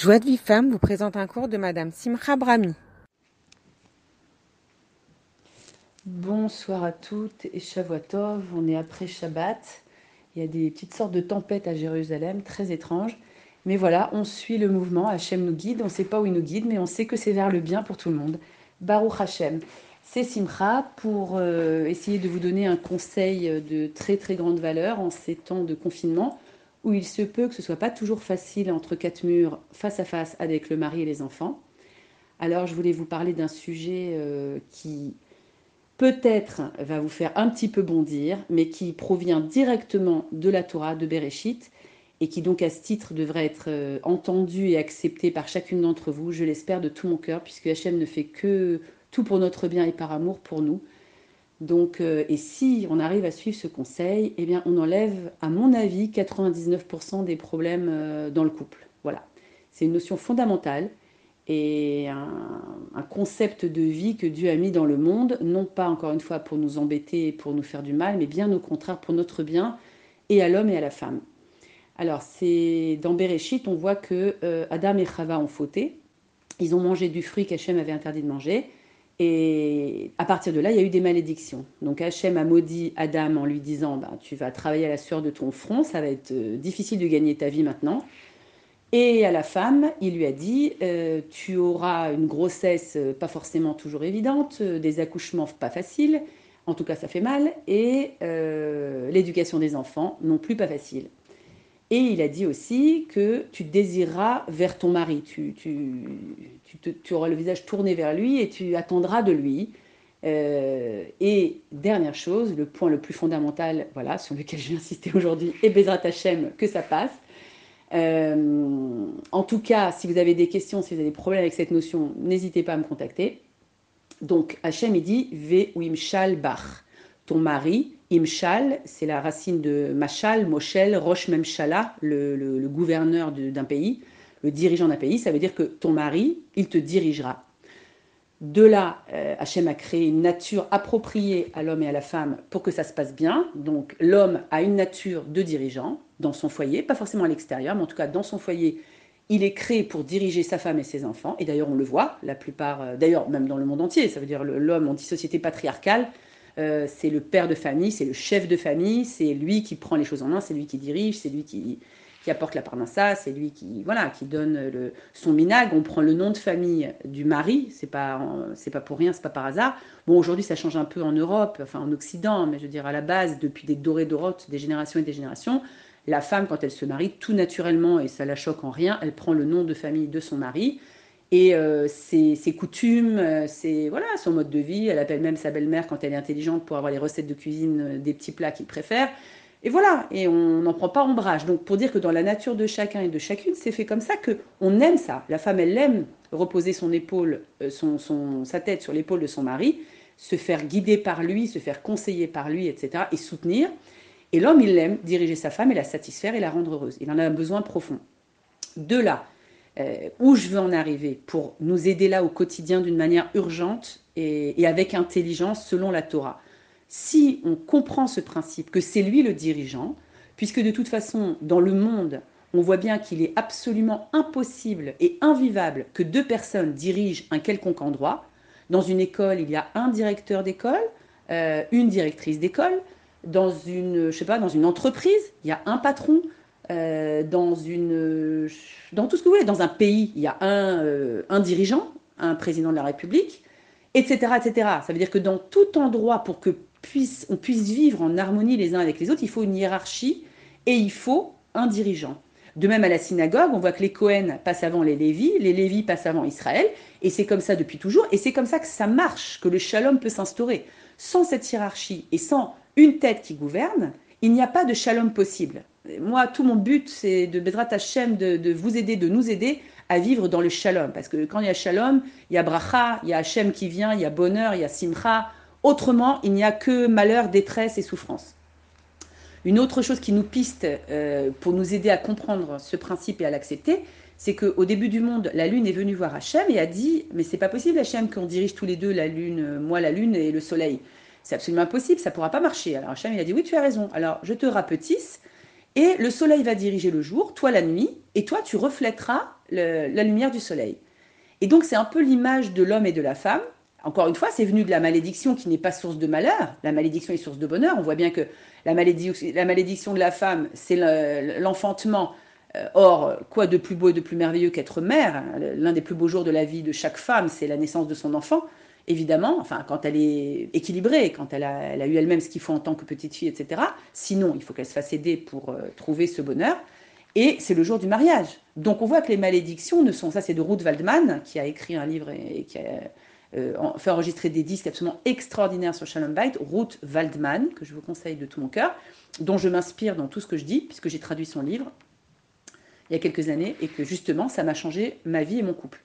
Joie de vie femme vous présente un cours de Madame Simcha Brami. Bonsoir à toutes et Shavuotov, on est après Shabbat. Il y a des petites sortes de tempêtes à Jérusalem, très étranges. Mais voilà, on suit le mouvement, Hachem nous guide, on ne sait pas où il nous guide, mais on sait que c'est vers le bien pour tout le monde. Baruch Hachem. C'est Simcha pour euh, essayer de vous donner un conseil de très très grande valeur en ces temps de confinement où il se peut que ce soit pas toujours facile entre quatre murs, face à face avec le mari et les enfants. Alors je voulais vous parler d'un sujet euh, qui peut-être va vous faire un petit peu bondir, mais qui provient directement de la Torah, de Bereshit, et qui donc à ce titre devrait être euh, entendu et accepté par chacune d'entre vous, je l'espère de tout mon cœur, puisque Hachem ne fait que tout pour notre bien et par amour pour nous. Donc, euh, et si on arrive à suivre ce conseil, eh bien, on enlève, à mon avis, 99% des problèmes euh, dans le couple. Voilà. C'est une notion fondamentale et un, concept de vie que Dieu a mis dans le monde, non pas encore une fois pour nous embêter et pour nous faire du mal, mais bien au contraire pour notre bien et à l'homme et à la femme. Alors, c'est dans Bereshit, on voit que euh, Adam et Chava ont fauté. Ils ont mangé du fruit qu'Hachem avait interdit de manger. Et à partir de là, il y a eu des malédictions. Donc Hachem a maudit Adam en lui disant bah, Tu vas travailler à la sueur de ton front, ça va être euh, difficile de gagner ta vie maintenant. Et à la femme, il lui a dit euh, Tu auras une grossesse euh, pas forcément toujours évidente, des accouchements pas faciles, en tout cas ça fait mal, et l'éducation des enfants non plus pas facile. Et il a dit aussi que tu désireras vers ton mari, tu, tu, auras le visage tourné vers lui et tu attendras de lui. Euh, et dernière chose, le point le plus fondamental, voilà, sur lequel je vais insister aujourd'hui, et Bezrat Hachem, que ça passe. Euh, en tout cas, si vous avez des questions, si vous avez des problèmes avec cette notion, n'hésitez pas à me contacter. Donc, Hachem, il dit Ve ou imshal bach. Ton mari, imshal, c'est la racine de machal, moshel, rosh memshala, le, gouverneur d'un pays le dirigeant d'un pays, ça veut dire que ton mari, il te dirigera. De là, euh, Hachem a créé une nature appropriée à l'homme et à la femme pour que ça se passe bien. Donc l'homme a une nature de dirigeant dans son foyer, pas forcément à l'extérieur, mais en tout cas dans son foyer, il est créé pour diriger sa femme et ses enfants. Et d'ailleurs, on le voit, la plupart, euh, d'ailleurs même dans le monde entier, ça veut dire l'homme, on dit société patriarcale, euh, c'est le père de famille, c'est le chef de famille, c'est lui qui prend les choses en main, c'est lui qui dirige, c'est lui qui, qui apporte la parnassa, c'est lui qui voilà qui donne le, son minag. On prend le nom de famille du mari, c'est pas c'est pas pour rien, c'est pas par hasard. Bon, aujourd'hui ça change un peu en Europe, enfin en Occident, mais je veux dire à la base depuis des dorés d'Orote, des générations et des générations, la femme quand elle se marie tout naturellement et ça la choque en rien, elle prend le nom de famille de son mari. Et euh, ses, coutumes, c'est voilà, son mode de vie. Elle appelle même sa belle-mère quand elle est intelligente pour avoir les recettes de cuisine euh, des petits plats qu'il préfère. Et voilà, et on n'en prend pas ombrage. Donc pour dire que dans la nature de chacun et de chacune, c'est fait comme ça que on aime ça. La femme, elle aime reposer son épaule, euh, son, sa tête sur l'épaule de son mari, se faire guider par lui, se faire conseiller par lui, etc. et soutenir. Et l'homme, il aime diriger sa femme et la satisfaire et la rendre heureuse. Il en a un besoin profond. De là, euh, où je veux en arriver pour nous aider là au quotidien d'une manière urgente et avec intelligence selon la Torah si on comprend ce principe, que c'est lui le dirigeant, puisque de toute façon, dans le monde, on voit bien qu'il est absolument impossible et invivable que deux personnes dirigent un quelconque endroit. Dans une école, il y a un directeur d'école, euh, une directrice d'école. Dans une, je sais pas, dans une entreprise, il y a un patron. Euh, dans tout ce que vous voulez, dans un pays, il y a un, euh, dirigeant, un président de la République, etc., etc. Ça veut dire que dans tout endroit, pour que puisse, on puisse vivre en harmonie les uns avec les autres, il faut une hiérarchie et il faut un dirigeant. De même à la synagogue, on voit que les Cohen passent avant les Lévis, les Lévis passent avant Israël, et c'est comme ça depuis toujours, et c'est comme ça que ça marche, que le shalom peut s'instaurer. Sans cette hiérarchie et sans une tête qui gouverne, il n'y a pas de shalom possible. Moi, tout mon but, c'est de Bedrat de, de, vous aider, de nous aider à vivre dans le shalom. Parce que quand il y a shalom, il y a bracha, il y a Hashem qui vient, il y a bonheur, il y a simcha, Autrement, il n'y a que malheur, détresse et souffrance. Une autre chose qui nous piste euh, pour nous aider à comprendre ce principe et à l'accepter, c'est qu'au début du monde, la Lune est venue voir Hachem et a dit Mais c'est pas possible, Hachem, qu'on dirige tous les deux la Lune, euh, moi la Lune et le Soleil. C'est absolument impossible, ça pourra pas marcher. Alors Hachem, il a dit Oui, tu as raison. Alors je te rapetisse et le Soleil va diriger le jour, toi la nuit, et toi tu reflèteras la lumière du soleil. Et donc c'est un peu l'image de l'homme et de la femme. Encore une fois, c'est venu de la malédiction qui n'est pas source de malheur. La malédiction est source de bonheur. On voit bien que la, malédiction, de la femme, c'est l'enfantement. Euh, or, quoi de plus beau et de plus merveilleux qu'être mère L'un des plus beaux jours de la vie de chaque femme, c'est la naissance de son enfant évidemment, enfin, quand elle est équilibrée, quand elle a, eu elle-même ce qu'il faut en tant que petite fille, etc. Sinon, il faut qu'elle se fasse aider pour euh, trouver ce bonheur. Et c'est le jour du mariage. Donc on voit que les malédictions ne sont, ça c'est de Ruth Waldman, qui a écrit un livre et, qui a euh, fait enregistrer des disques absolument extraordinaires sur Shalom Bait, Ruth Waldman, que je vous conseille de tout mon cœur, dont je m'inspire dans tout ce que je dis, puisque j'ai traduit son livre il y a quelques années, et que justement ça m'a changé ma vie et mon couple.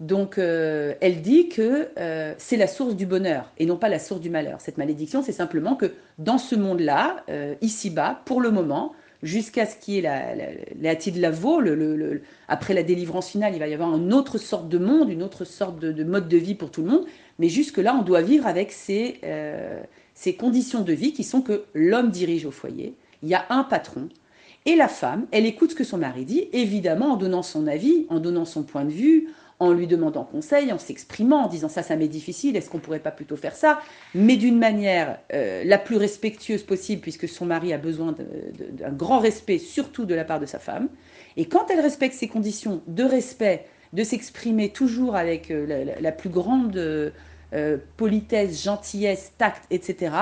Donc, euh, elle dit que euh, c'est la source du bonheur et non pas la source du malheur. Cette malédiction, c'est simplement que dans ce monde-là, euh, ici-bas, pour le moment, jusqu'à ce qu'il y ait la, la, la après la délivrance finale, il va y avoir une autre sorte de monde, une autre sorte de, mode de vie pour tout le monde. Mais jusque-là, on doit vivre avec ces, ces conditions de vie qui sont que l'homme dirige au foyer, il y a un patron, et la femme, elle écoute ce que son mari dit, évidemment en donnant son avis, en donnant son point de vue, en lui demandant conseil, en s'exprimant, en disant ça, ça m'est difficile, est-ce qu'on pourrait pas plutôt faire ça? Mais d'une manière euh, la plus respectueuse possible, puisque son mari a besoin d'un grand respect, surtout de la part de sa femme. Et quand elle respecte ces conditions de respect, de s'exprimer toujours avec euh, la, plus grande euh, politesse, gentillesse, tact, etc.,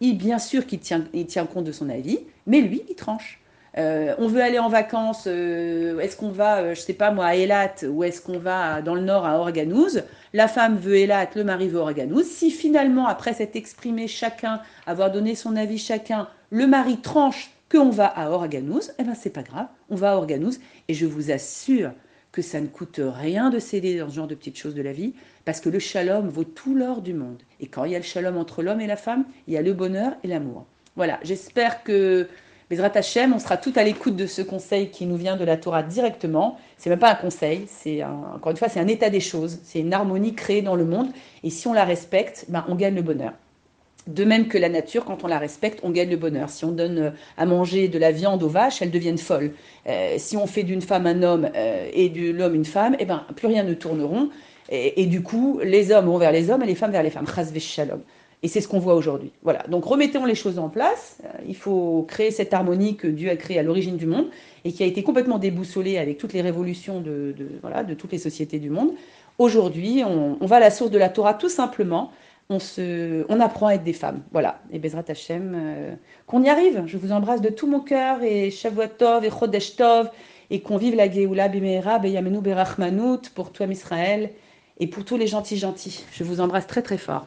il, bien sûr qu'il tient, il tient compte de son avis, mais lui, il tranche. Euh, on veut aller en vacances, euh, est-ce qu'on va, euh, je sais pas moi, à Elat ou est-ce qu'on va dans le nord à Organouz? La femme veut Elat, le mari veut Organouz. Si finalement, après s'être exprimé chacun, avoir donné son avis chacun, le mari tranche qu'on va à Organouz, eh ben c'est pas grave, on va à Organouz. Et je vous assure que ça ne coûte rien de céder dans ce genre de petites choses de la vie, parce que le shalom vaut tout l'or du monde. Et quand il y a le shalom entre l'homme et la femme, il y a le bonheur et l'amour. Voilà, j'espère que Bezrat Hashem, on sera tout à l'écoute de ce conseil qui nous vient de la Torah directement. C'est même pas un conseil, c'est encore une fois, c'est un état des choses, c'est une harmonie créée dans le monde. Et si on la respecte, ben, on gagne le bonheur. De même que la nature, quand on la respecte, on gagne le bonheur. Si on donne euh, à manger de la viande aux vaches, elles deviennent folles. Euh, si on fait d'une femme un homme euh, et de l'homme une femme, eh ben, plus rien ne tourneront. Et, du coup, les hommes vont vers les hommes et les femmes vers les femmes. Chas shalom. Et c'est ce qu'on voit aujourd'hui. Voilà. Donc remettons les choses en place. Euh, il faut créer cette harmonie que Dieu a créée à l'origine du monde et qui a été complètement déboussolée avec toutes les révolutions de, voilà, de toutes les sociétés du monde. Aujourd'hui, on, va à la source de la Torah tout simplement. On, se, on apprend à être des femmes. Voilà. Et Bezrat Hashem, euh, qu'on y arrive. Je vous embrasse de tout mon cœur et Shavuot Tov et Chodesh Tov et qu'on vive la Geoula Bimera Beyamenu Berachmanut pour toi Israël et pour tous les gentils gentils. Je vous embrasse très très fort.